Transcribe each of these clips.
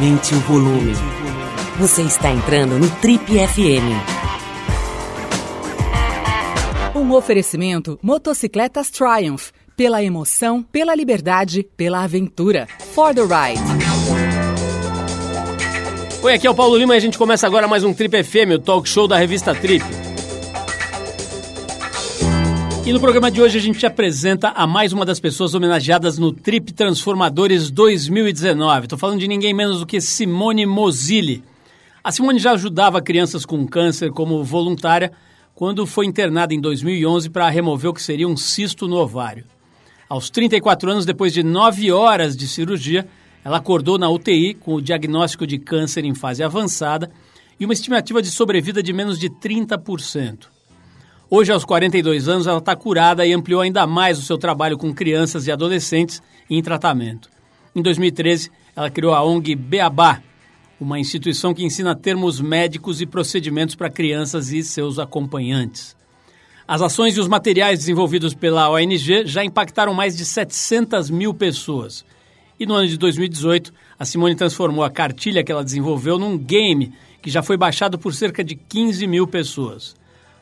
Aumente o volume. Você está entrando no Trip FM. Um oferecimento Motocicletas Triumph. Pela emoção, pela liberdade, pela aventura. For the ride. Oi, aqui é o Paulo Lima e a gente começa agora mais um Trip FM, o talk show da revista Trip. E no programa de hoje a gente te apresenta a mais uma das pessoas homenageadas no Trip Transformadores 2019. Estou falando de ninguém menos do que Simone Mozilli. A Simone já ajudava crianças com câncer como voluntária quando foi internada em 2011 para remover o que seria um cisto no ovário. Aos 34 anos, depois de nove horas de cirurgia, ela acordou na UTI com o diagnóstico de câncer em fase avançada e uma estimativa de sobrevida de menos de 30%. Hoje, aos 42 anos, ela está curada e ampliou ainda mais o seu trabalho com crianças e adolescentes em tratamento. Em 2013, ela criou a ONG Beabá, uma instituição que ensina termos médicos e procedimentos para crianças e seus acompanhantes. As ações e os materiais desenvolvidos pela ONG já impactaram mais de 700 mil pessoas. E no ano de 2018, a Simone transformou a cartilha que ela desenvolveu num game que já foi baixado por cerca de 15 mil pessoas.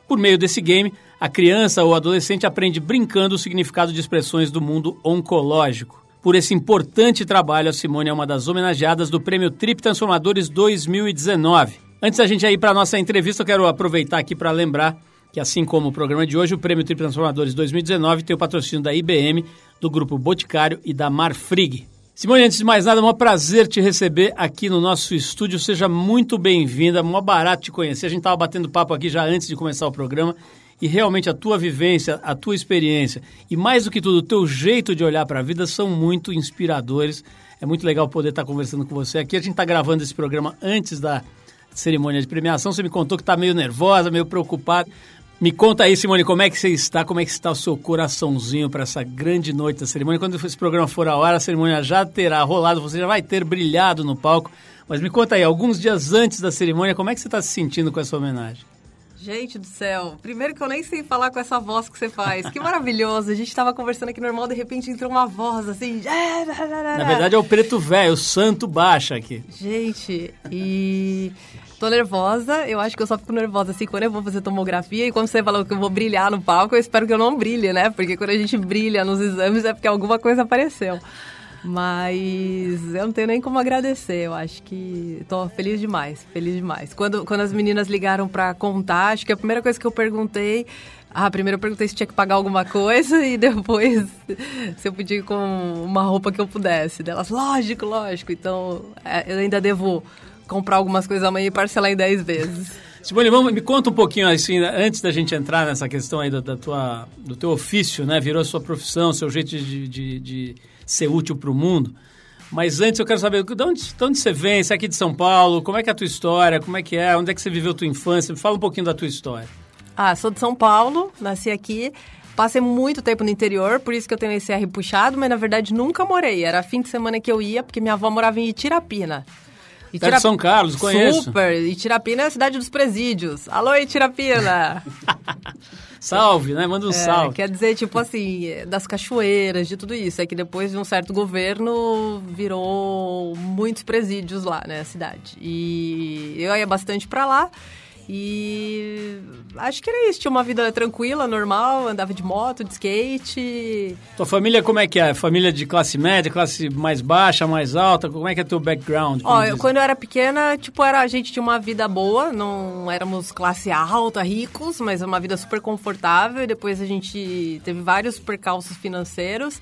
Por meio desse game, a criança ou adolescente aprende brincando o significado de expressões do mundo oncológico. Por esse importante trabalho, a Simone é uma das homenageadas do Prêmio Trip Transformadores 2019. Antes da gente ir para a nossa entrevista, eu quero aproveitar aqui para lembrar que, assim como o programa de hoje, o Prêmio Trip Transformadores 2019 tem o patrocínio da IBM, do Grupo Boticário e da Marfrig. Simone, antes de mais nada, é um prazer te receber aqui no nosso estúdio. Seja muito bem-vinda, mó barato te conhecer. A gente estava batendo papo aqui já antes de começar o programa e realmente a tua vivência, a tua experiência e mais do que tudo, o teu jeito de olhar para a vida são muito inspiradores. É muito legal poder estar conversando com você aqui. A gente está gravando esse programa antes da cerimônia de premiação. Você me contou que está meio nervosa, meio preocupada. Me conta aí, Simone, como é que você está, como é que está o seu coraçãozinho para essa grande noite da cerimônia. Quando esse programa for a hora, a cerimônia já terá rolado, você já vai ter brilhado no palco. Mas me conta aí, alguns dias antes da cerimônia, como é que você está se sentindo com essa homenagem? Gente do céu, primeiro que eu nem sei falar com essa voz que você faz. Que maravilhoso. A gente estava conversando aqui normal, de repente entrou uma voz assim. Na verdade é o preto velho, o santo baixa aqui. Gente, e Tô nervosa, eu acho que eu só fico nervosa assim quando eu vou fazer tomografia e quando você falou que eu vou brilhar no palco, eu espero que eu não brilhe, né? Porque quando a gente brilha nos exames é porque alguma coisa apareceu. Mas eu não tenho nem como agradecer, eu acho que tô feliz demais, feliz demais. Quando, quando as meninas ligaram para contar, acho que a primeira coisa que eu perguntei ah, primeiro eu perguntei se tinha que pagar alguma coisa e depois se eu podia com uma roupa que eu pudesse. Delas, lógico, lógico. Então, é, eu ainda devo comprar algumas coisas amanhã e parcelar em 10 vezes. Simone, vamos, me conta um pouquinho assim, antes da gente entrar nessa questão aí do, da tua, do teu ofício, né? Virou sua profissão, seu jeito de, de, de ser útil para o mundo. Mas antes eu quero saber de onde, de onde você vem, você é aqui de São Paulo, como é que é a tua história, como é que é, onde é que você viveu a tua infância? Me fala um pouquinho da tua história. Ah, sou de São Paulo, nasci aqui, passei muito tempo no interior, por isso que eu tenho esse R puxado, mas na verdade nunca morei. Era fim de semana que eu ia, porque minha avó morava em Itirapina. Itirap... São Carlos, conheço. Super. Itirapina é a cidade dos presídios. Alô, Itirapina! salve, né? Manda um é, salve. Quer dizer, tipo assim, das cachoeiras, de tudo isso. É que depois de um certo governo, virou muitos presídios lá, né? A cidade. E eu ia bastante pra lá. E acho que era isso. Tinha uma vida tranquila, normal, andava de moto, de skate. Tua família como é que é? Família de classe média, classe mais baixa, mais alta? Como é que é teu background? Ó, eu, quando eu era pequena, tipo, era, a gente tinha uma vida boa, não éramos classe alta, ricos, mas uma vida super confortável. E depois a gente teve vários percalços financeiros.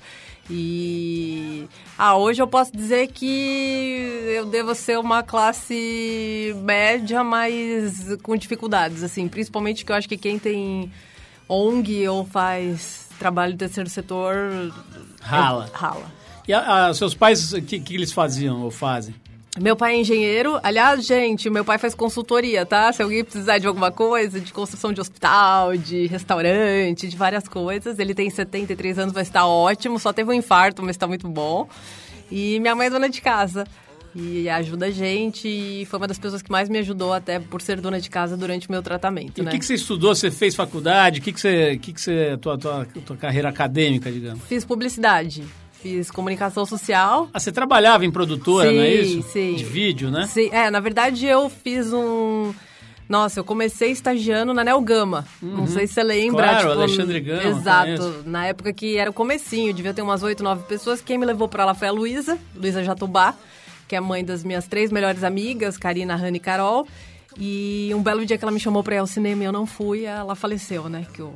E ah, hoje eu posso dizer que eu devo ser uma classe média, mas com dificuldades, assim, principalmente que eu acho que quem tem ONG ou faz trabalho de terceiro setor rala. É, rala. E a, a, seus pais, o que, que eles faziam ou fazem? Meu pai é engenheiro. Aliás, gente, meu pai faz consultoria, tá? Se alguém precisar de alguma coisa, de construção de hospital, de restaurante, de várias coisas. Ele tem 73 anos, vai estar ótimo. Só teve um infarto, mas está muito bom. E minha mãe é dona de casa. E ajuda a gente e foi uma das pessoas que mais me ajudou até por ser dona de casa durante o meu tratamento, e né? o que, que você estudou? Você fez faculdade? O que, que você... O que, que você... Tua, tua, tua carreira acadêmica, digamos? Fiz publicidade Fiz comunicação social. Ah, você trabalhava em produtora, sim, não é isso? Sim, De vídeo, né? Sim, é, na verdade eu fiz um... Nossa, eu comecei estagiando na Nel Gama. Não sei se você lembra. Claro, tipo, Alexandre Gama, Exato. conheço. Na época que era o comecinho, devia ter umas oito, nove pessoas. Quem me levou pra lá foi a Luísa, Luísa Jatubá, que é mãe das minhas três melhores amigas, Karina, Rani e Carol. E um belo dia que ela me chamou pra ir ao cinema e eu não fui, ela faleceu, né? Que o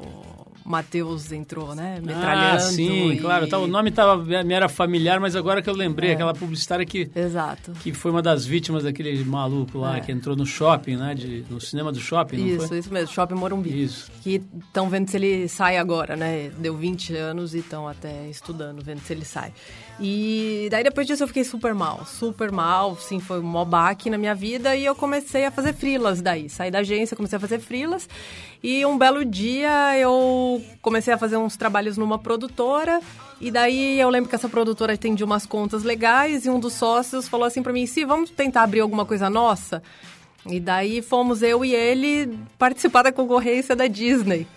Matheus entrou, né? Metralhando. Ah, sim, e- claro. Tá, o nome tava, me era familiar, mas agora que eu lembrei, É. aquela publicitária que, Exato. que foi uma das vítimas daquele maluco lá, É. que entrou no shopping, né? De, no cinema do shopping, não Isso, foi? isso mesmo, Shopping Morumbi. Isso. Que estão vendo se ele sai agora, né? Deu 20 anos e estão até estudando, vendo se ele sai. E daí depois disso eu fiquei super mal, super mal, sim, foi um mó baque na minha vida e eu comecei a fazer frilas daí. Saí da agência, comecei a fazer frilas e um belo dia eu comecei a fazer uns trabalhos numa produtora e daí eu lembro que essa produtora atendia umas contas legais e um dos sócios falou assim pra mim, se vamos tentar abrir alguma coisa nossa? E daí fomos eu e ele participar da concorrência da Disney.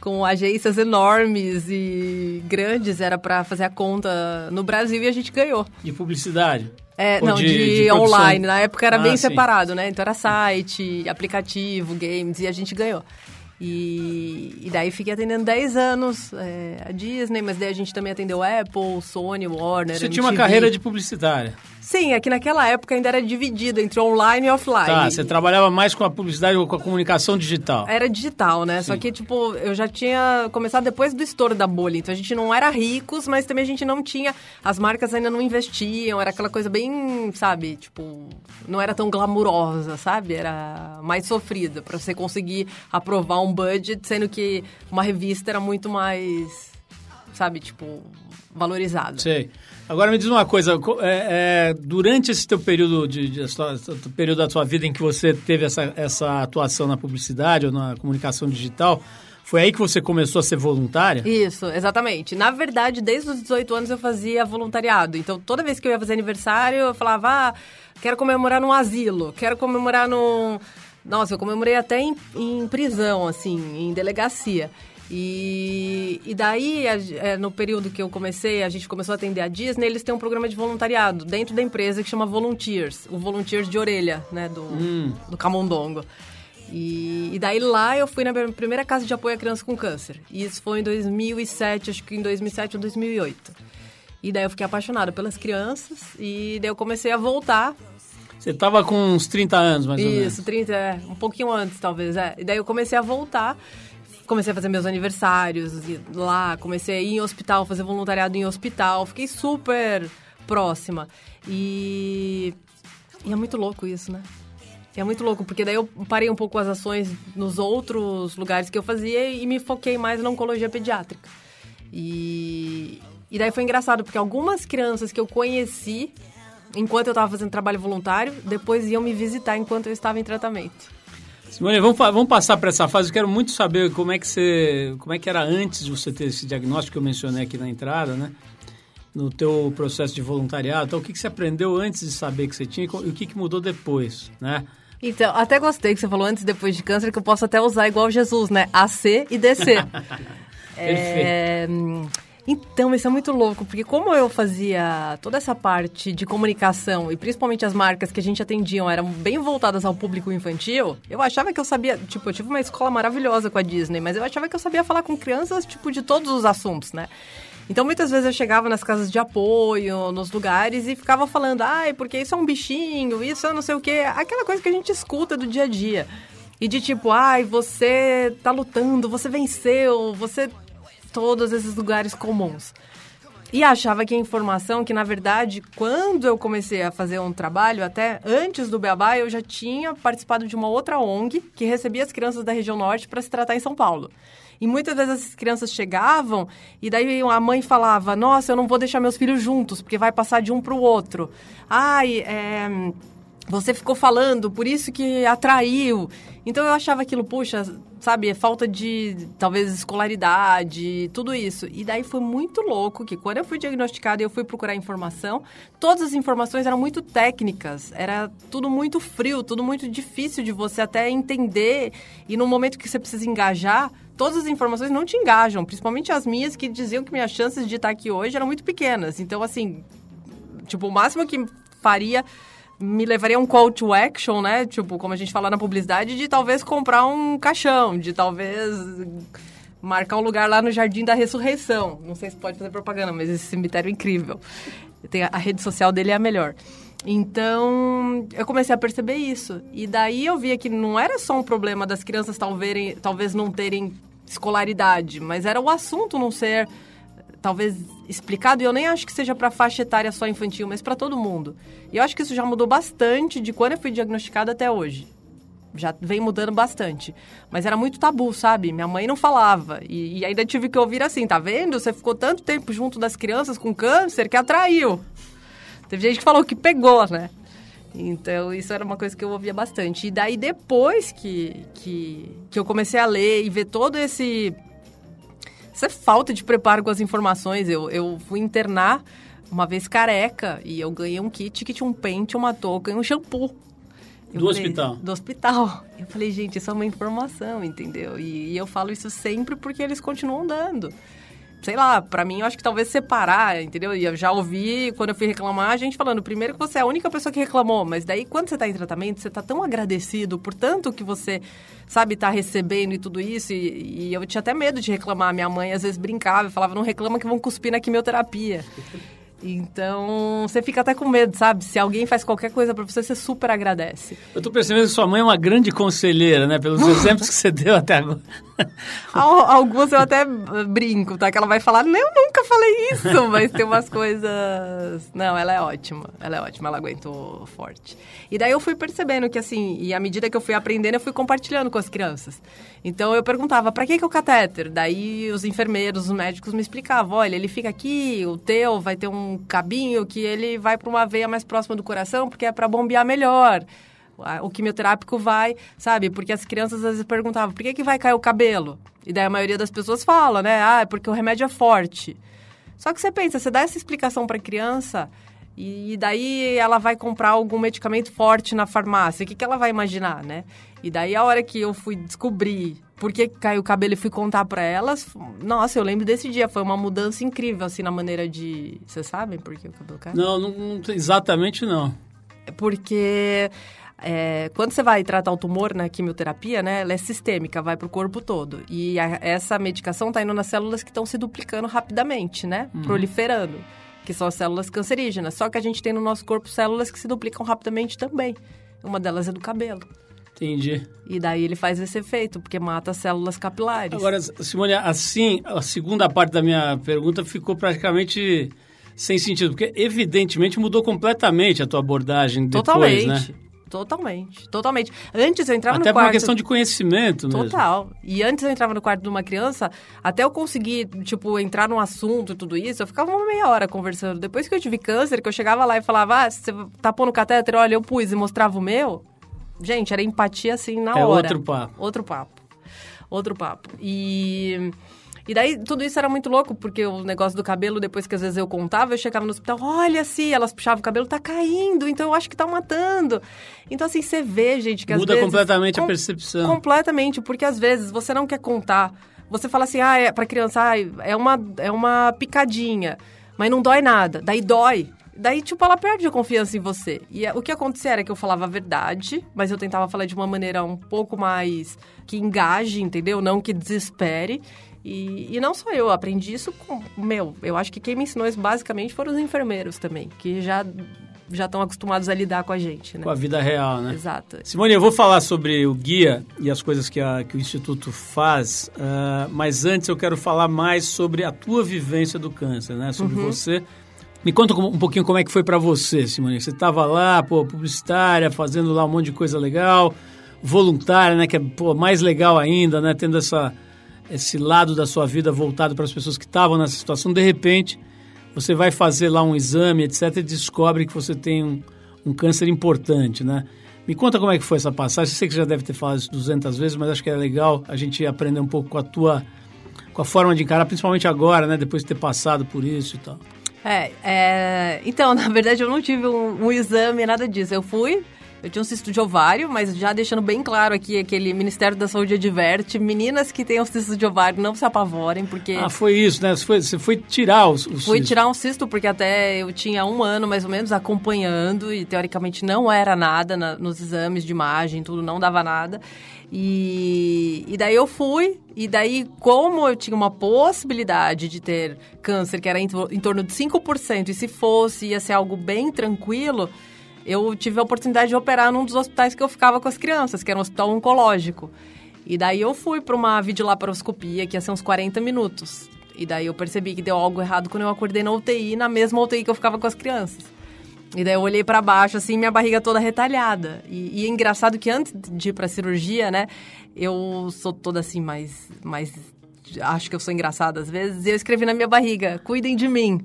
Com agências enormes e grandes, era pra fazer a conta no Brasil e a gente ganhou. De publicidade. É, Ou não, de- de, de online. Na época era Ah, bem sim. separado, né? Então era site, aplicativo, games, e a gente ganhou. E, e daí fiquei atendendo 10 anos é, a Disney, mas daí a gente também atendeu Apple, Sony, Warner. Você tinha uma MTV. carreira de publicitária. Sim, é que naquela época ainda era dividido entre online e offline. Tá, você trabalhava mais com a publicidade ou com a comunicação digital. Era digital, né? Só que, tipo, eu já tinha começado depois do estouro da bolha. Então a gente não era ricos, mas também a gente não tinha. As marcas ainda não investiam. Era aquela coisa bem, sabe? Tipo, não era tão glamurosa, sabe? Era mais sofrida pra você conseguir aprovar um budget, sendo que uma revista era muito mais, sabe? Tipo, valorizada. Sei. Agora me diz uma coisa, co- é, é, durante esse teu período de, de teu período da tua vida em que você teve essa, essa atuação na publicidade ou na comunicação digital, foi aí que você começou a ser voluntária? Isso, exatamente. Na verdade, desde os 18 anos eu fazia voluntariado. Então, toda vez que eu ia fazer aniversário, eu falava, ah, quero comemorar num asilo, quero comemorar num... Nossa, eu comemorei até em, em prisão, assim, em delegacia. E, e daí, a- é, no período que eu comecei, a gente começou a atender a Disney, eles têm um programa de voluntariado dentro da empresa que chama Volunteers, o Volunteers de orelha, né, do, do Camundongo. E, e daí lá eu fui na minha primeira casa de apoio à criança com câncer. E isso foi em 2007, acho que em 2007 ou 2008. E daí eu fiquei apaixonada pelas crianças e daí eu comecei a voltar. Você estava com uns 30 anos, mais ou menos. Isso, 30, é, um pouquinho antes talvez, é. E daí eu comecei a voltar. Comecei a fazer meus aniversários lá, comecei a ir em hospital, fazer voluntariado em hospital. Fiquei super próxima. E, e é muito louco isso, né? É muito louco, porque daí eu parei um pouco as ações nos outros lugares que eu fazia e me foquei mais na oncologia pediátrica. E, e daí foi engraçado, porque algumas crianças que eu conheci enquanto eu estava fazendo trabalho voluntário, depois iam me visitar enquanto eu estava em tratamento. Simone, vamos, vamos passar para essa fase. Eu quero muito saber como é que você, como é que era antes de você ter esse diagnóstico que eu mencionei aqui na entrada, né? No teu processo de voluntariado. Então, o que, que você aprendeu antes de saber que você tinha e o que, que mudou depois, né? Então, até gostei que você falou antes e depois de câncer, que eu posso até usar igual Jesus, né? AC e DC. É, hum, Então, isso é muito louco, porque como eu fazia toda essa parte de comunicação e principalmente as marcas que a gente atendiam eram bem voltadas ao público infantil, eu achava que eu sabia, tipo, eu tive uma escola maravilhosa com a Disney, mas eu achava que eu sabia falar com crianças, tipo, de todos os assuntos, né? Então, muitas vezes eu chegava nas casas de apoio, nos lugares, e ficava falando, ai, porque isso é um bichinho, isso é não sei o quê. Aquela coisa que a gente escuta do dia a dia. E de tipo, ai, você tá lutando, você venceu, você... Todos esses lugares comuns. E achava que a informação, que na verdade, quando eu comecei a fazer um trabalho, até antes do Beabá, eu já tinha participado de uma outra ONG que recebia as crianças da região norte para se tratar em São Paulo. E muitas vezes as crianças chegavam e daí a mãe falava: Nossa, eu não vou deixar meus filhos juntos, porque vai passar de um para o outro. Ai, é você ficou falando, por isso que atraiu. Então eu achava aquilo, puxa, sabe, é falta de talvez escolaridade, tudo isso. E daí foi muito louco que quando eu fui diagnosticada e eu fui procurar informação, todas as informações eram muito técnicas, era tudo muito frio, tudo muito difícil de você até entender. E no momento que você precisa engajar, todas as informações não te engajam, principalmente as minhas que diziam que minhas chances de estar aqui hoje eram muito pequenas. Então, assim, tipo, o máximo que faria me levaria a um call to action, né? Tipo, como a gente fala na publicidade, de talvez comprar um caixão, de talvez marcar um lugar lá no Jardim da Ressurreição. Não sei se pode fazer propaganda, mas esse cemitério é incrível. Tem a, rede social dele é a melhor. Então, eu comecei a perceber isso. E daí eu via que não era só um problema das crianças talvez, talvez não terem escolaridade, mas era o assunto não ser talvez explicado, e eu nem acho que seja para faixa etária só infantil, mas para todo mundo. E eu acho que isso já mudou bastante de quando eu fui diagnosticada até hoje. Já vem mudando bastante. Mas era muito tabu, sabe? Minha mãe não falava. E, e ainda tive que ouvir assim, tá vendo? Você ficou tanto tempo junto das crianças com câncer que atraiu. Teve gente que falou que pegou, né? Então, isso era uma coisa que eu ouvia bastante. E daí, depois que, que, que eu comecei a ler e ver todo esse isso é falta de preparo com as informações. Eu, eu fui internar uma vez careca e eu ganhei um kit que tinha um pente, uma touca e um shampoo. Eu do falei, hospital? Do hospital. Eu falei, gente, isso é uma informação, entendeu? E, e eu falo isso sempre porque eles continuam dando sei lá, para mim eu acho que talvez separar, entendeu? E eu já ouvi, quando eu fui reclamar, a gente falando, primeiro que você é a única pessoa que reclamou, mas daí quando você tá em tratamento, você tá tão agradecido por tanto que você, sabe, tá recebendo e tudo isso, e, e eu tinha até medo de reclamar. Minha mãe às vezes brincava e falava, não reclama que vão cuspir na quimioterapia. Então, você fica até com medo, sabe? Se alguém faz qualquer coisa para você, você super agradece. Eu tô percebendo que sua mãe é uma grande conselheira, né? Pelos exemplos que você deu até agora. Alguns eu até brinco, tá? Que ela vai falar, eu nunca falei isso, mas tem umas coisas... Não, ela é ótima, ela é ótima, ela aguentou forte. E daí eu fui percebendo que, assim, e à medida que eu fui aprendendo, eu fui compartilhando com as crianças. Então, eu perguntava, para que, que o catéter? Daí os enfermeiros, os médicos me explicavam, olha, ele fica aqui, o teu vai ter um cabinho que ele vai para uma veia mais próxima do coração, porque é para bombear melhor. O quimioterápico vai, sabe? Porque as crianças às vezes perguntavam, por que, que vai cair o cabelo? E daí a maioria das pessoas fala, né? Ah, é porque o remédio é forte. Só que você pensa, você dá essa explicação para a criança e daí ela vai comprar algum medicamento forte na farmácia. O que, que ela vai imaginar, né? E daí a hora que eu fui descobrir por que caiu o cabelo e fui contar para elas, nossa, eu lembro desse dia, foi uma mudança incrível, assim, na maneira de... Vocês sabem por que o cabelo caiu? Não, não, não exatamente não. É porque é, quando você vai tratar o tumor na quimioterapia, né, ela é sistêmica, vai para o corpo todo. E a, essa medicação está indo nas células que estão se duplicando rapidamente, né, uhum. proliferando, que são as células cancerígenas. Só que a gente tem no nosso corpo células que se duplicam rapidamente também. Uma delas é do cabelo. Entendi. E daí ele faz esse efeito, porque mata as células capilares. Agora, Simone, assim, a segunda parte da minha pergunta ficou praticamente sem sentido, porque evidentemente mudou completamente a tua abordagem depois, Totalmente. né? Totalmente, totalmente. Antes eu entrava até no quarto... Até por uma questão de conhecimento mesmo. Total. E antes eu entrava no quarto de uma criança, até eu conseguir, tipo, entrar num assunto e tudo isso, eu ficava uma meia hora conversando. Depois que eu tive câncer, que eu chegava lá e falava, ah, você tá pondo catéter? Olha, eu pus e mostrava o meu, Gente, era empatia assim na é hora. outro papo. Outro papo. Outro papo. E. E daí tudo isso era muito louco, porque o negócio do cabelo, depois que às vezes eu contava, eu chegava no hospital, olha assim, elas puxavam o cabelo, tá caindo, então eu acho que tá matando. Então, assim, você vê, gente, que às Muda vezes. Muda completamente com, a percepção. Completamente, porque às vezes você não quer contar. Você fala assim, ah, é pra criança, ah, é uma, é uma picadinha, mas não dói nada. Daí dói. Daí, tipo, ela perde a confiança em você. E é, o que acontecia era que eu falava a verdade, mas eu tentava falar de uma maneira um pouco mais que engaje, entendeu? Não que desespere. E, e não só eu, aprendi isso com. Meu, eu acho que quem me ensinou isso basicamente foram os enfermeiros também, que já já estão acostumados a lidar com a gente, né? Com a vida real, né? Exato. Simone, eu vou falar sobre o guia e as coisas que, a, que o Instituto faz, uh, mas antes eu quero falar mais sobre a tua vivência do câncer, né? Sobre uhum. você me conta um pouquinho como é que foi para você, Simone. Você estava lá, pô, publicitária, fazendo lá um monte de coisa legal, voluntária, né, que é pô, mais legal ainda, né, tendo essa esse lado da sua vida voltado para as pessoas que estavam nessa situação. De repente, você vai fazer lá um exame, etc, e descobre que você tem um, um câncer importante, né? Me conta como é que foi essa passagem. Sei que já deve ter falado isso 200 vezes, mas acho que é legal a gente aprender um pouco com a tua com a forma de encarar, principalmente agora, né? Depois de ter passado por isso e tal. É, é então, na verdade, eu não tive um, um exame, nada disso. Eu fui, eu tinha um cisto de ovário, mas já deixando bem claro aqui, aquele Ministério da Saúde adverte, meninas que têm um cisto de ovário não se apavorem, porque... Ah, foi isso, né? Você foi, você foi tirar o, o cisto. Fui tirar um cisto, porque até eu tinha um ano, mais ou menos, acompanhando, e teoricamente não era nada na, nos exames de imagem, tudo, não dava nada. E, e daí eu fui, e daí, como eu tinha uma possibilidade de ter câncer, que era em, em torno de 5%, e se fosse, ia ser algo bem tranquilo eu tive a oportunidade de operar num dos hospitais que eu ficava com as crianças, que era um hospital oncológico. E daí eu fui para uma videolaparoscopia, que ia ser uns 40 minutos. E daí eu percebi que deu algo errado quando eu acordei na UTI, na mesma UTI que eu ficava com as crianças. E daí eu olhei para baixo, assim, minha barriga toda retalhada. E, e é engraçado que antes de ir pra cirurgia, né, eu sou toda assim, mais, mais... Acho que eu sou engraçada às vezes. E eu escrevi na minha barriga, cuidem de mim.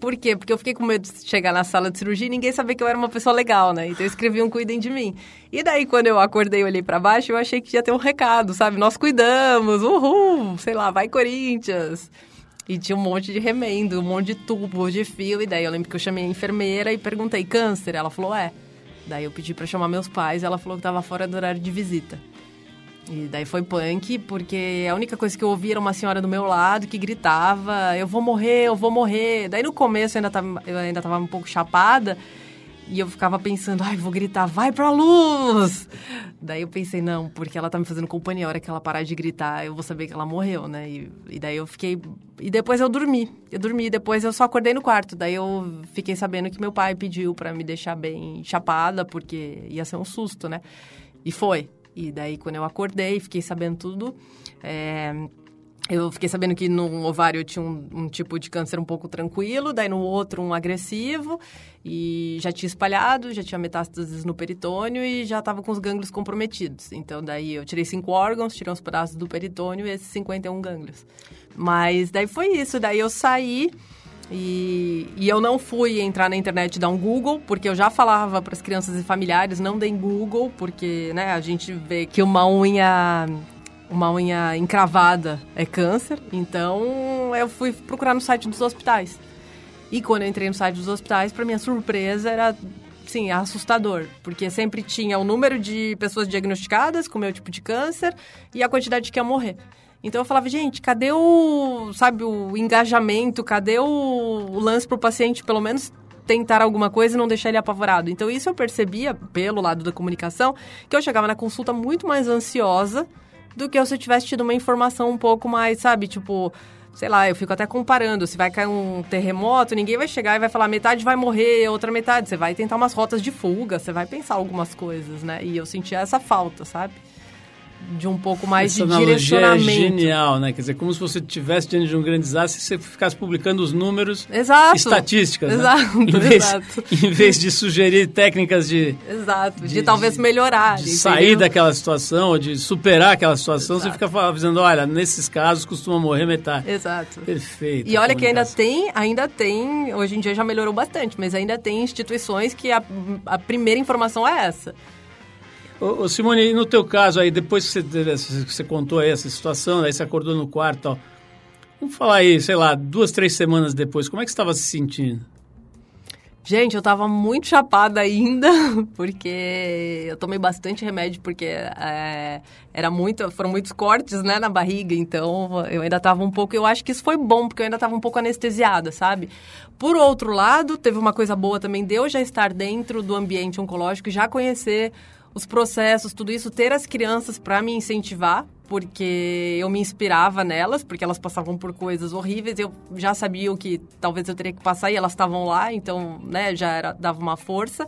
Por quê? Porque eu fiquei com medo de chegar na sala de cirurgia e ninguém saber que eu era uma pessoa legal, né? Então eu escrevi um cuidem de mim. E daí, quando eu acordei e olhei para baixo, eu achei que ia ter um recado, sabe? Nós cuidamos, uhul, sei lá, vai Corinthians. E tinha um monte de remendo, um monte de tubo, de fio. E daí eu lembro que eu chamei a enfermeira e perguntei, câncer? Ela falou, é. Daí eu pedi para chamar meus pais, ela falou que estava fora do horário de visita. E daí foi punk, porque a única coisa que eu ouvi era uma senhora do meu lado que gritava: Eu vou morrer, eu vou morrer. Daí no começo eu ainda tava, eu ainda tava um pouco chapada. E eu ficava pensando, ai, vou gritar, vai pra luz! Daí eu pensei, não, porque ela tá me fazendo companhia, a hora que ela parar de gritar, eu vou saber que ela morreu, né? E, e daí eu fiquei. E depois eu dormi. Eu dormi, depois eu só acordei no quarto. Daí eu fiquei sabendo que meu pai pediu para me deixar bem chapada, porque ia ser um susto, né? E foi. E daí, quando eu acordei, fiquei sabendo tudo. É, eu fiquei sabendo que no ovário eu tinha um, um, tipo de câncer um pouco tranquilo, daí no outro um agressivo, e já tinha espalhado, já tinha metástases no peritônio e já estava com os gânglios comprometidos. Então, daí eu tirei cinco órgãos, tirei uns pedaços do peritônio e esses 51 gânglios. Mas daí foi isso, daí eu saí. E, e, eu não fui entrar na internet e dar um Google, porque eu já falava para as crianças e familiares, não deem Google, porque né, a gente vê que uma unha uma unha encravada é câncer. Então eu fui procurar no site dos hospitais. E quando eu entrei no site dos hospitais, para minha surpresa, era sim, assustador, porque sempre tinha o número de pessoas diagnosticadas com meu tipo de câncer e a quantidade que ia morrer. Então eu falava, gente, cadê o, sabe, o engajamento, cadê o, o lance pro paciente, pelo menos tentar alguma coisa e não deixar ele apavorado. Então isso eu percebia pelo lado da comunicação, que eu chegava na consulta muito mais ansiosa do que se eu tivesse tido uma informação um pouco mais, sabe, tipo, sei lá, eu fico até comparando, se vai cair um terremoto, ninguém vai chegar e vai falar metade vai morrer, outra metade, você vai tentar umas rotas de fuga, você vai pensar algumas coisas, né? E eu sentia essa falta, sabe? De um pouco mais Essa de direcionamento. É genial, né? Quer dizer, como se você tivesse diante de um grande desastre e você ficasse publicando os números, exato, estatísticas, exato, né? Em vez, exato. em vez de sugerir técnicas de... Exato, de, de talvez melhorar. De sair daquela situação, ou de superar aquela situação, exato. você fica avisando, olha, nesses casos costuma morrer metade. Exato. Perfeito. E olha que ainda tem, ainda tem, hoje em dia já melhorou bastante, mas ainda tem instituições que a, a primeira informação é essa. Ô, ô Simone, no teu caso aí, depois que você, você contou aí essa situação, aí você acordou no quarto, ó, vamos falar aí, sei lá, duas, três semanas depois, como é que você estava se sentindo? Gente, eu tava muito chapada ainda, porque eu tomei bastante remédio, porque é, era muito, foram muitos cortes, né, na barriga, então eu ainda tava um pouco, eu acho que isso foi bom, porque eu ainda tava um pouco anestesiada, sabe? Por outro lado, teve uma coisa boa também de eu já estar dentro do ambiente oncológico, já conhecer os processos, tudo isso, ter as crianças para me incentivar, porque eu me inspirava nelas, porque elas passavam por coisas horríveis, eu já sabia o que talvez eu teria que passar e elas estavam lá, então, né, já era, dava uma força.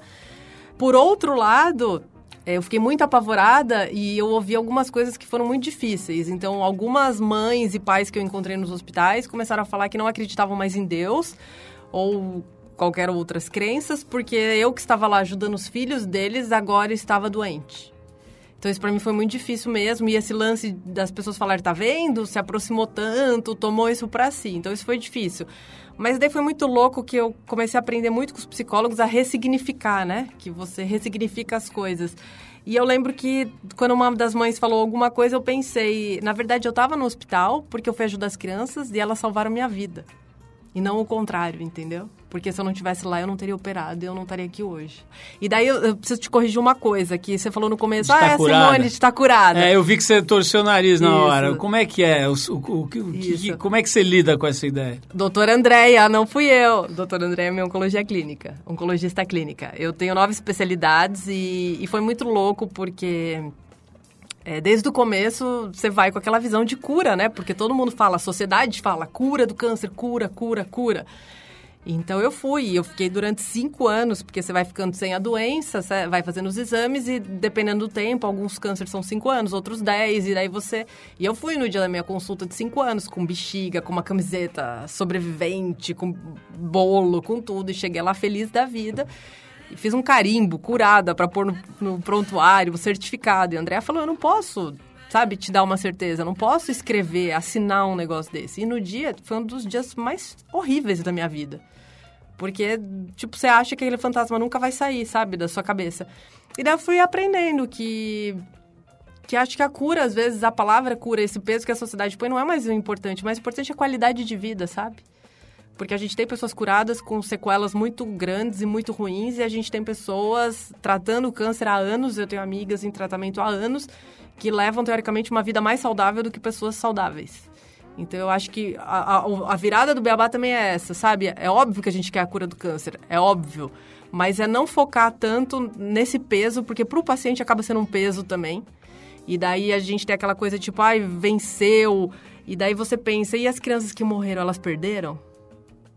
Por outro lado, é, eu fiquei muito apavorada e eu ouvi algumas coisas que foram muito difíceis. Então, algumas mães e pais que eu encontrei nos hospitais começaram a falar que não acreditavam mais em Deus ou qualquer outras crenças, porque eu que estava lá ajudando os filhos deles agora estava doente. Então isso para mim foi muito difícil mesmo. E esse lance das pessoas falarem, tá vendo? Se aproximou tanto, tomou isso para si. Então isso foi difícil. Mas daí foi muito louco que eu comecei a aprender muito com os psicólogos a ressignificar, né? Que você ressignifica as coisas. E eu lembro que quando uma das mães falou alguma coisa, eu pensei, na verdade eu estava no hospital porque eu fui ajudar as crianças e elas salvaram minha vida. E não o contrário, entendeu? Porque se eu não tivesse lá, eu não teria operado, eu não estaria aqui hoje. E daí eu, eu preciso te corrigir uma coisa, que você falou no começo, tá ah, é, curada. Simone, está curada. É, eu vi que você torceu o nariz na Isso. hora. Como é que é? O, o- o- que- como é que você lida com essa ideia? Doutora Andréia, não fui eu. Doutora Andréia é minha oncologia clínica, oncologista clínica. Eu tenho nove especialidades e, e foi muito louco porque é, desde o começo você vai com aquela visão de cura, né? Porque todo mundo fala, a sociedade fala cura do câncer, cura, cura, cura. Então eu fui, eu fiquei durante cinco anos, porque você vai ficando sem a doença, você vai fazendo os exames e dependendo do tempo, alguns cânceres são cinco anos, outros dez, e daí você. E eu fui no dia da minha consulta de cinco anos, com bexiga, com uma camiseta sobrevivente, com bolo, com tudo, e cheguei lá feliz da vida. E fiz um carimbo, curada, para pôr no, no prontuário, certificado. E a Andrea falou: eu não posso sabe, te dar uma certeza. Eu não posso escrever, assinar um negócio desse. E no dia, foi um dos dias mais horríveis da minha vida. Porque, tipo, você acha que aquele fantasma nunca vai sair, sabe, da sua cabeça. E daí eu fui aprendendo que. Que acho que a cura, às vezes, a palavra cura, esse peso que a sociedade põe, não é mais o importante. O mais importante é a qualidade de vida, sabe? Porque a gente tem pessoas curadas com sequelas muito grandes e muito ruins, e a gente tem pessoas tratando câncer há anos. Eu tenho amigas em tratamento há anos que levam, teoricamente, uma vida mais saudável do que pessoas saudáveis. Então, eu acho que a, a, a virada do Beabá também é essa, sabe? É óbvio que a gente quer a cura do câncer, é óbvio. Mas é não focar tanto nesse peso, porque para o paciente acaba sendo um peso também. E daí a gente tem aquela coisa tipo, ai, venceu. E daí você pensa, e as crianças que morreram, elas perderam?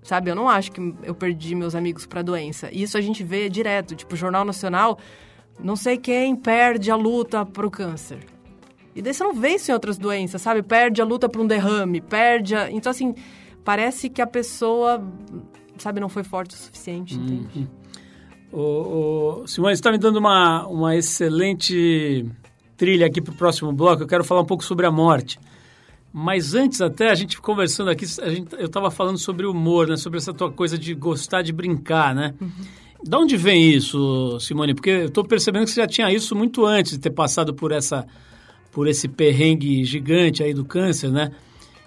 Sabe, eu não acho que eu perdi meus amigos para doença. Isso a gente vê direto, tipo, Jornal Nacional, não sei quem perde a luta pro câncer. E daí você não em outras doenças, sabe? Perde a luta para um derrame, perde a... Então, assim, parece que a pessoa, sabe, não foi forte o suficiente, entende? Ô, ô, Simone, você está me dando uma, uma excelente trilha aqui para o próximo bloco. Eu quero falar um pouco sobre a morte. Mas antes até, a gente conversando aqui, gente, eu estava falando sobre humor, né? Sobre essa tua coisa de gostar de brincar, né? Uhum. Da onde vem isso, Simone? Porque eu estou percebendo que você já tinha isso muito antes de ter passado por essa, por esse perrengue gigante aí do câncer, né?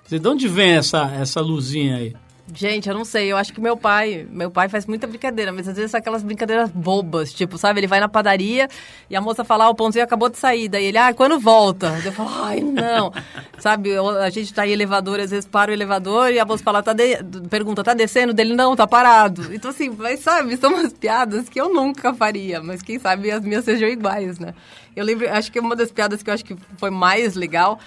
Dizer, de onde vem essa, essa luzinha aí? Gente, eu não sei, eu acho que meu pai, meu pai faz muita brincadeira, mas às vezes são aquelas brincadeiras bobas, tipo, sabe, ele vai na padaria e a moça fala, ah, o pãozinho acabou de sair, daí ele, ah, quando volta? Eu falo, ai, não, sabe, eu- a gente tá em elevador, às vezes para o elevador e a moça fala, tá de... pergunta, tá descendo? Dele, não, tá parado. Então assim, mas sabe, são umas piadas que eu nunca faria, mas quem sabe as minhas sejam iguais, né? Eu lembro, acho que uma das piadas que eu acho que foi mais legal...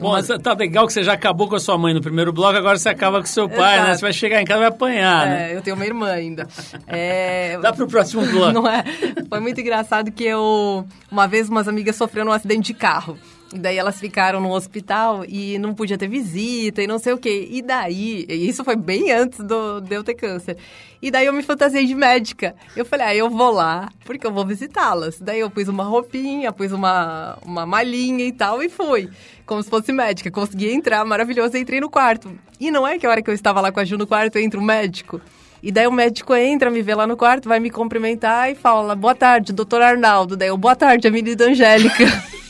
Bom, uma- essa- tá legal que você já acabou com a sua mãe no primeiro bloco, agora você acaba com seu pai, né? Exato. Você vai chegar em casa e vai apanhar, né? É, eu tenho uma irmã ainda. É, Dá pro próximo bloco. Não é? Foi muito engraçado que eu... Uma vez umas amigas sofreram um acidente de carro. Daí elas ficaram no hospital e não podia ter visita e não sei o quê. E daí... Isso foi bem antes do, de eu ter câncer. E daí eu me fantasiei de médica. Eu falei, ah, eu vou lá porque eu vou visitá-las. Daí eu pus uma roupinha, pus uma, uma malinha e tal e fui. Como se fosse médica. Consegui entrar, maravilhoso. Entrei no quarto. E não é que a hora que eu estava lá com a Ju no quarto, entra um médico. E daí o médico entra, me vê lá no quarto, vai me cumprimentar e fala: Boa tarde, doutor Arnaldo. Daí eu, boa tarde, Avenida Angélica.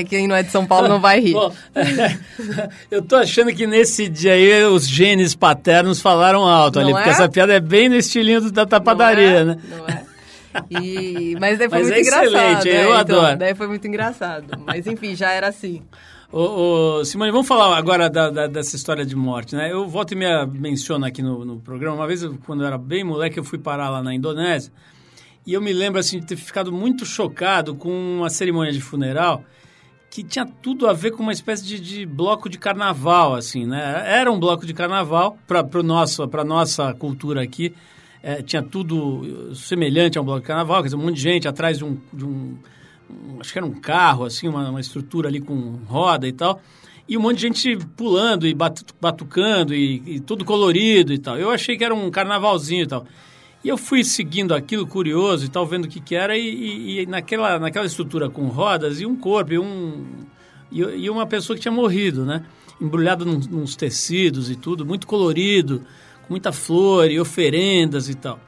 é quem não é de São Paulo não vai rir. Bom, eu tô achando que nesse dia aí os genes paternos falaram alto Não ali, é? porque essa piada é bem no estilinho da, da padaria, não é? né? Não é? E, mas daí foi Mas muito é engraçado. excelente, é, eu então, adoro. Daí foi muito engraçado. Mas enfim, já era assim. Ô, ô, Simone, vamos falar agora da- da- dessa história de morte, né? Eu volto e me menciono aqui no, no programa. Uma vez, eu- quando eu era bem moleque, eu fui parar lá na Indonésia. E eu me lembro, assim, de ter ficado muito chocado com uma cerimônia de funeral que tinha tudo a ver com uma espécie de, de bloco de carnaval, assim, né? Era um bloco de carnaval para a nossa cultura aqui. É, tinha tudo eh, semelhante a um bloco de carnaval, quer dizer, um monte de gente atrás de um, de um, um- acho que era um carro, assim, uma, uma estrutura ali com roda e tal. E um monte de gente pulando e batu- batucando e, e tudo colorido e tal. Eu achei que era um carnavalzinho e tal. E eu fui seguindo aquilo, curioso e tal, vendo o que, que era, e, e, e, naquela, naquela estrutura com rodas, e um corpo, e, um, e, e uma pessoa que tinha morrido, né? Embrulhado num, nos tecidos e tudo, muito colorido, com muita flor e oferendas e tal.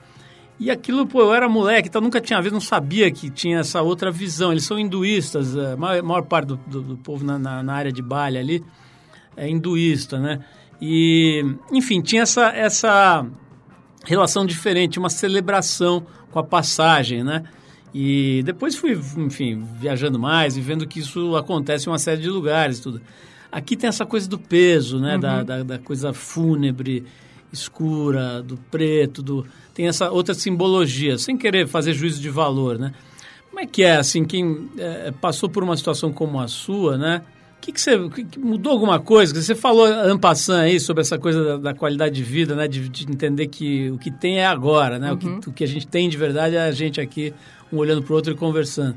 E aquilo, pô, eu era moleque, então nunca tinha visto, não sabia que tinha essa outra visão. Eles são hinduístas, a maior, maior parte do, do, do povo na, na, na, área de Bali ali é hinduísta, né? E, enfim, tinha essa, essa relação diferente, uma celebração com a passagem, né? E depois fui, enfim, viajando mais e vendo que isso acontece em uma série de lugares, tudo. Aqui tem essa coisa do peso, né? Uhum. Da, da, da, coisa fúnebre, escura, do preto, do... tem essa outra simbologia, sem querer fazer juízo de valor, né? Como é que é, assim, quem é, passou por uma situação como a sua, né? Que, que você que mudou alguma coisa? Você falou ampassando aí sobre essa coisa da, da qualidade de vida, né? De, de, entender que o que tem é agora, né? Uhum. O, que, uhum. o que a gente tem de verdade é a gente aqui, um olhando para o outro e conversando.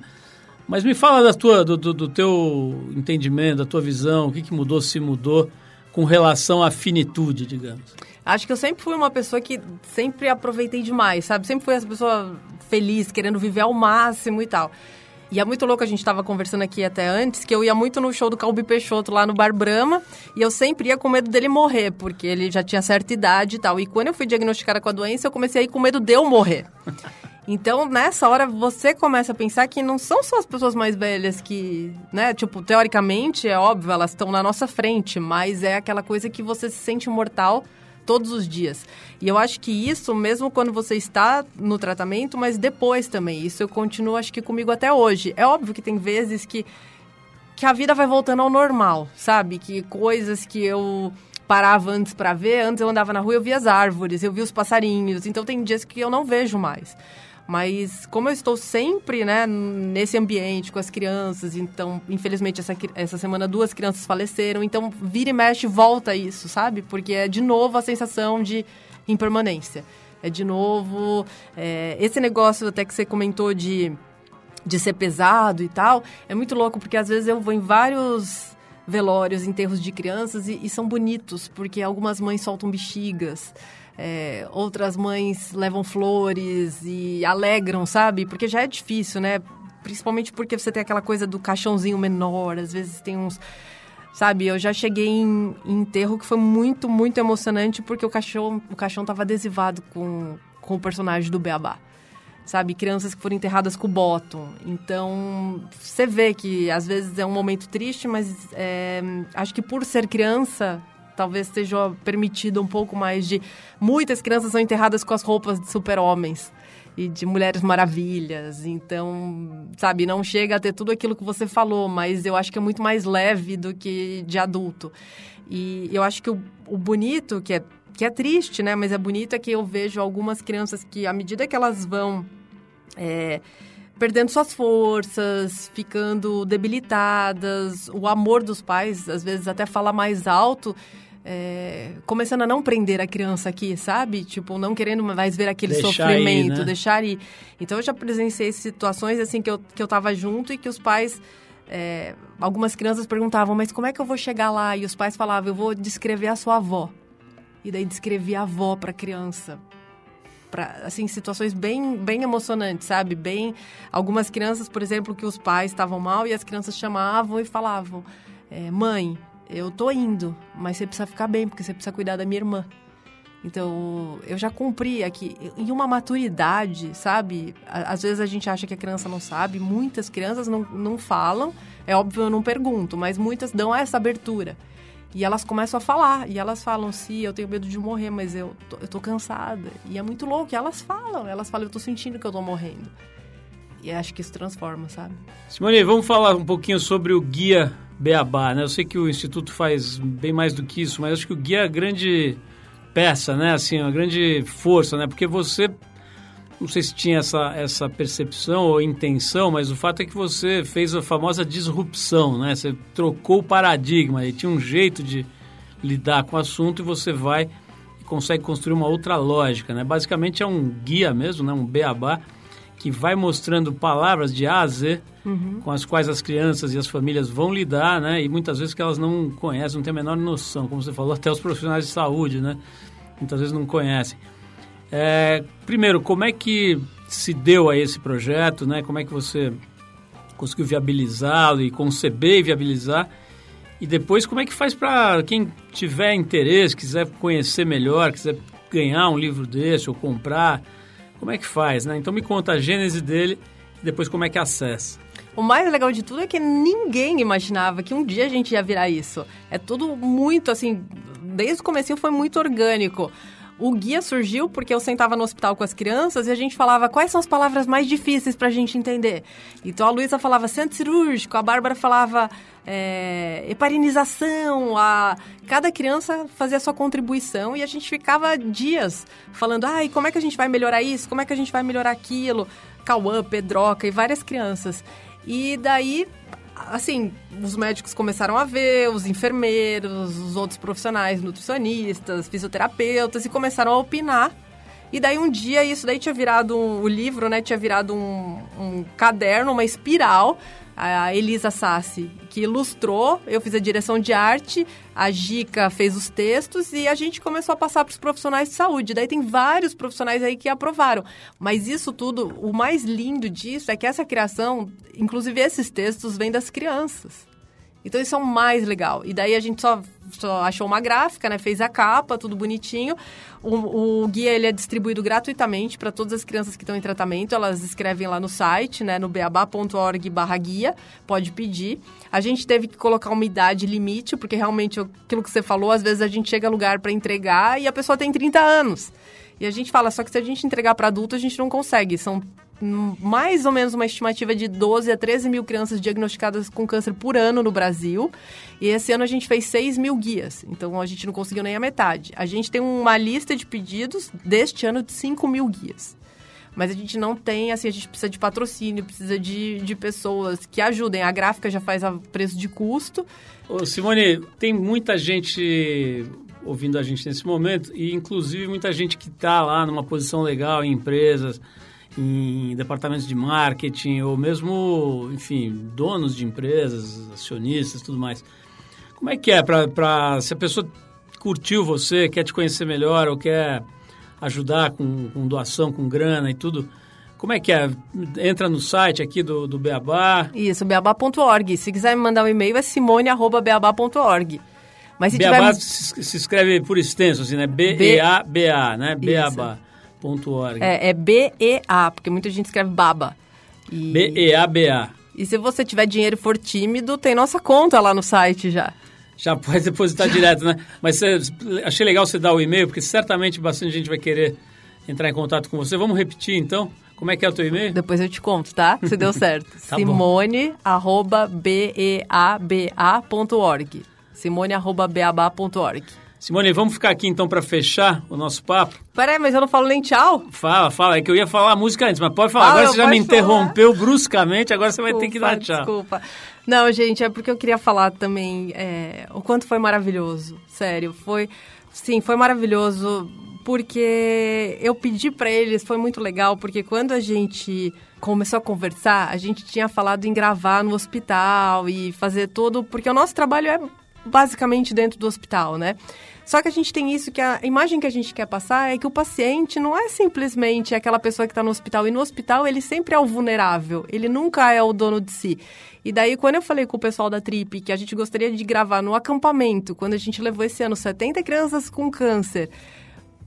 Mas me fala da tua, do, do, do, teu entendimento, da tua visão, o que, que mudou, se mudou, com relação à finitude, digamos. Acho que eu sempre fui uma pessoa que sempre aproveitei demais, sabe? Sempre fui essa pessoa feliz, querendo viver ao máximo e tal. E é muito louco, a gente estava conversando aqui até antes, que eu ia muito no show do Calbi Peixoto lá no Bar Brahma, e eu sempre ia com medo dele morrer, porque ele já tinha certa idade e tal. E quando eu fui diagnosticada com a doença, eu comecei a ir com medo de eu morrer. Então, nessa hora, você começa a pensar que não são só as pessoas mais velhas que, né? Tipo, teoricamente, é óbvio, elas estão na nossa frente, mas é aquela coisa que você se sente mortal todos os dias. E eu acho que isso, mesmo quando você está no tratamento, mas depois também. Isso eu continuo, acho que comigo até hoje. É óbvio que tem vezes que, que a vida vai voltando ao normal, sabe? Que coisas que eu parava antes para ver, antes eu andava na rua, eu via as árvores, eu via os passarinhos. Então tem dias que eu não vejo mais. Mas como eu estou sempre né, nesse ambiente com as crianças, então, infelizmente, essa, essa semana duas crianças faleceram, então vira e mexe volta isso, sabe? Porque é de novo a sensação de impermanência. É de novo é, esse negócio até que você comentou de, de ser pesado e tal, é muito louco, porque às vezes eu vou em vários velórios, enterros de crianças e, e são bonitos, porque algumas mães soltam bexigas. É, outras mães levam flores e alegram, sabe? Porque já é difícil, né? Principalmente porque você tem aquela coisa do caixãozinho menor, às vezes tem uns. Sabe, eu já cheguei em, em enterro que foi muito, muito emocionante porque o caixão, o caixão tava adesivado com, com o personagem do Beabá sabe? Crianças que foram enterradas com o bottom. Então, você vê que às vezes é um momento triste, mas é, acho que por ser criança, talvez esteja permitido um pouco mais de. Muitas crianças são enterradas com as roupas de super-homens e de Mulheres Maravilhas. Então, sabe, não chega a ter tudo aquilo que você falou, mas eu acho que é muito mais leve do que de adulto. E eu acho que o, o bonito, que é, que é triste, né? Mas é bonito é que eu vejo algumas crianças que, à medida que elas vão. É, perdendo suas forças, ficando debilitadas, o amor dos pais, às vezes até fala mais alto, é, começando a não prender a criança aqui, sabe? Tipo, não querendo mais ver aquele deixar sofrimento, ir, né? deixar ir. Então, eu já presenciei situações assim que eu, que eu tava junto e que os pais... É, algumas crianças perguntavam, mas como é que eu vou chegar lá? E os pais falavam, eu vou descrever a sua avó. E daí descrevia a avó para a criança. Pra, assim, situações bem, bem emocionantes, sabe? Bem... Algumas crianças, por exemplo, que os pais estavam mal e as crianças chamavam e falavam, é, mãe, eu tô indo, mas você precisa ficar bem, porque você precisa cuidar da minha irmã. Então, eu já cumpri aqui. Em uma maturidade, sabe? Às vezes a gente acha que a criança não sabe. Muitas crianças não, não falam. É óbvio, eu não pergunto, mas muitas dão essa abertura. E elas começam a falar. E elas falam, sim, eu tenho medo de morrer, mas eu tô, eu tô cansada. E é muito louco. E elas falam. Elas falam, eu tô sentindo que eu tô morrendo. E acho que isso transforma, sabe? Simone, vamos falar um pouquinho sobre o guia beabá, né? Eu sei que o Instituto faz bem mais do que isso, mas acho que o guia é a grande peça, né? Assim, a grande força, né? Porque você, não sei se tinha essa, essa percepção ou intenção, mas o fato é que você fez a famosa disrupção, né? Você trocou o paradigma e tinha um jeito de lidar com o assunto e você vai e consegue construir uma outra lógica, né? Basicamente é um guia mesmo, né? Um beabá que vai mostrando palavras de A a Z uhum. com as quais as crianças e as famílias vão lidar, né? E muitas vezes que elas não conhecem, não têm a menor noção, como você falou, até os profissionais de saúde, né? Muitas vezes não conhecem. É, primeiro, como é que se deu a esse projeto, né? Como é que você conseguiu viabilizá-lo e conceber e viabilizar? E depois, como é que faz para quem tiver interesse, quiser conhecer melhor, quiser ganhar um livro desse ou comprar, como é que faz, né? Então me conta a gênese dele e depois como é que acessa. O mais legal de tudo é que ninguém imaginava que um dia a gente ia virar isso. É tudo muito assim, desde o começo foi muito orgânico. O guia surgiu porque eu sentava no hospital com as crianças e a gente falava quais são as palavras mais difíceis para a gente entender. Então a Luísa falava centro cirúrgico, a Bárbara falava é, heparinização, a... cada criança fazia a sua contribuição e a gente ficava dias falando, ai, como é que a gente vai melhorar isso, como é que a gente vai melhorar aquilo, Cauã, Pedroca e várias crianças. E daí assim, os médicos começaram a ver, os enfermeiros, os outros profissionais, nutricionistas, fisioterapeutas, e começaram a opinar. E daí um dia isso daí tinha virado um, o livro, né? Tinha virado um, um caderno, uma espiral a Elisa Sassi, que ilustrou, eu fiz a direção de arte, a Gica fez os textos e a gente começou a passar para os profissionais de saúde. Daí tem vários profissionais aí que aprovaram. Mas isso tudo, o mais lindo disso é que essa criação, inclusive esses textos, vêm das crianças. Então isso é o mais legal. E daí a gente só, só achou uma gráfica, né? Fez a capa, tudo bonitinho. O, o guia ele é distribuído gratuitamente para todas as crianças que estão em tratamento. Elas escrevem lá no site, né? No beabá.org barra guia. Pode pedir. A gente teve que colocar uma idade limite, porque realmente aquilo que você falou, às vezes a gente chega a lugar para entregar e a pessoa tem 30 anos. E a gente fala, só que se a gente entregar para adulto, a gente não consegue. São mais ou menos uma estimativa de 12 a 13 mil crianças diagnosticadas com câncer por ano no Brasil. E esse ano a gente fez 6 mil guias, então a gente não conseguiu nem a metade. A gente tem uma lista de pedidos deste ano de 5 mil guias. Mas a gente não tem, assim, a gente precisa de patrocínio, precisa de, de pessoas que ajudem. A gráfica já faz a preço de custo. Ô, Simone, tem muita gente ouvindo a gente nesse momento, e inclusive muita gente que está lá numa posição legal em empresas, em departamentos de marketing ou mesmo, enfim, donos de empresas, acionistas, tudo mais. Como é que é para se a pessoa curtiu você, quer te conhecer melhor ou quer ajudar com, com doação, com grana e tudo? Como é que é? Entra no site aqui do, do Beabá. Isso, beabá.org. Se quiser me mandar um e-mail é simone.beabá.org. Mas se Beabá tiver... se, escreve por extenso, assim, né? B-E-A-B-A, né? Beabá. .org. É, é B-E-A, porque muita gente escreve baba. E... B-E-A-B-A. E se você tiver dinheiro e for tímido, tem nossa conta lá no site já. Já pode depositar direto, né? Mas achei legal você dar o e-mail, porque certamente bastante gente vai querer entrar em contato com você. Vamos repetir, então? Como é que é o teu e-mail? Depois eu te conto, tá? Se deu certo. tá Simone, arroba, B-E-A-B-A.org. Simone, vamos ficar aqui então para fechar o nosso papo. Peraí, mas eu não falo nem tchau. Fala, fala. É que eu ia falar a música antes, mas pode falar. Ah, agora você já me interrompeu bruscamente, agora desculpa, você vai ter que dar tchau. Desculpa. Não, gente, é porque eu queria falar também é, o quanto foi maravilhoso. Sério, foi. Sim, foi maravilhoso porque eu pedi para eles, foi muito legal, porque quando a gente começou a conversar, a gente tinha falado em gravar no hospital e fazer tudo, porque o nosso trabalho é basicamente dentro do hospital, né? Só que a gente tem isso que a imagem que a gente quer passar é que o paciente não é simplesmente aquela pessoa que está no hospital. E no hospital ele sempre é o vulnerável, ele nunca é o dono de si. E daí, quando eu falei com o pessoal da Trip que a gente gostaria de gravar no acampamento, quando a gente levou esse ano 70 crianças com câncer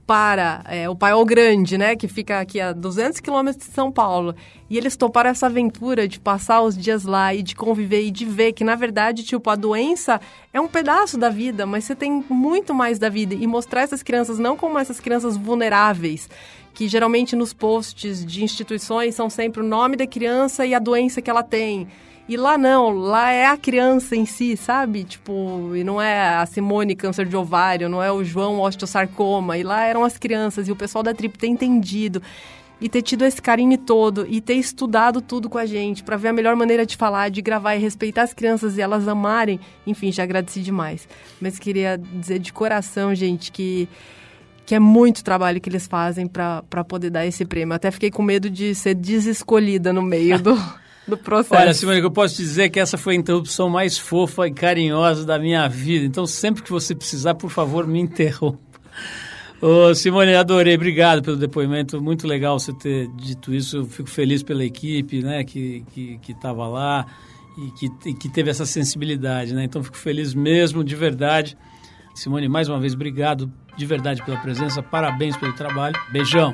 para é, o Paiol Grande, né, que fica aqui a 200 quilômetros de São Paulo. E eles toparam essa aventura de passar os dias lá e de conviver e de ver que, na verdade, tipo, a doença é um pedaço da vida, mas você tem muito mais da vida. E mostrar essas crianças não como essas crianças vulneráveis, que geralmente nos posts de instituições são sempre o nome da criança e a doença que ela tem. E lá não, lá é a criança em si, sabe? Tipo, e não é a Simone câncer de ovário, não é o João osteosarcoma. E lá eram as crianças e o pessoal da Trip ter entendido e ter tido esse carinho todo e ter estudado tudo com a gente para ver a melhor maneira de falar, de gravar e respeitar as crianças e elas amarem. Enfim, já agradeci demais. Mas queria dizer de coração, gente, que que é muito trabalho que eles fazem para poder dar esse prêmio. Até fiquei com medo de ser desescolhida no meio do do processo. Olha, Simone, eu posso dizer que essa foi a interrupção mais fofa e carinhosa da minha vida. Então, sempre que você precisar, por favor, me interrompa. Ô, Simone, adorei, obrigado pelo depoimento, muito legal você ter dito isso, eu fico feliz pela equipe, né, que que estava lá e que, e que teve essa sensibilidade, né, então fico feliz mesmo, de verdade. Simone, mais uma vez, obrigado de verdade pela presença, parabéns pelo trabalho, beijão.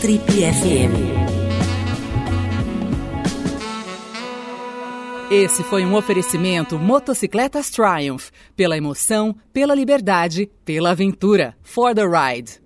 Trip FM. Esse foi um oferecimento Motocicletas Triumph. Pela emoção, pela liberdade, pela aventura. For the ride.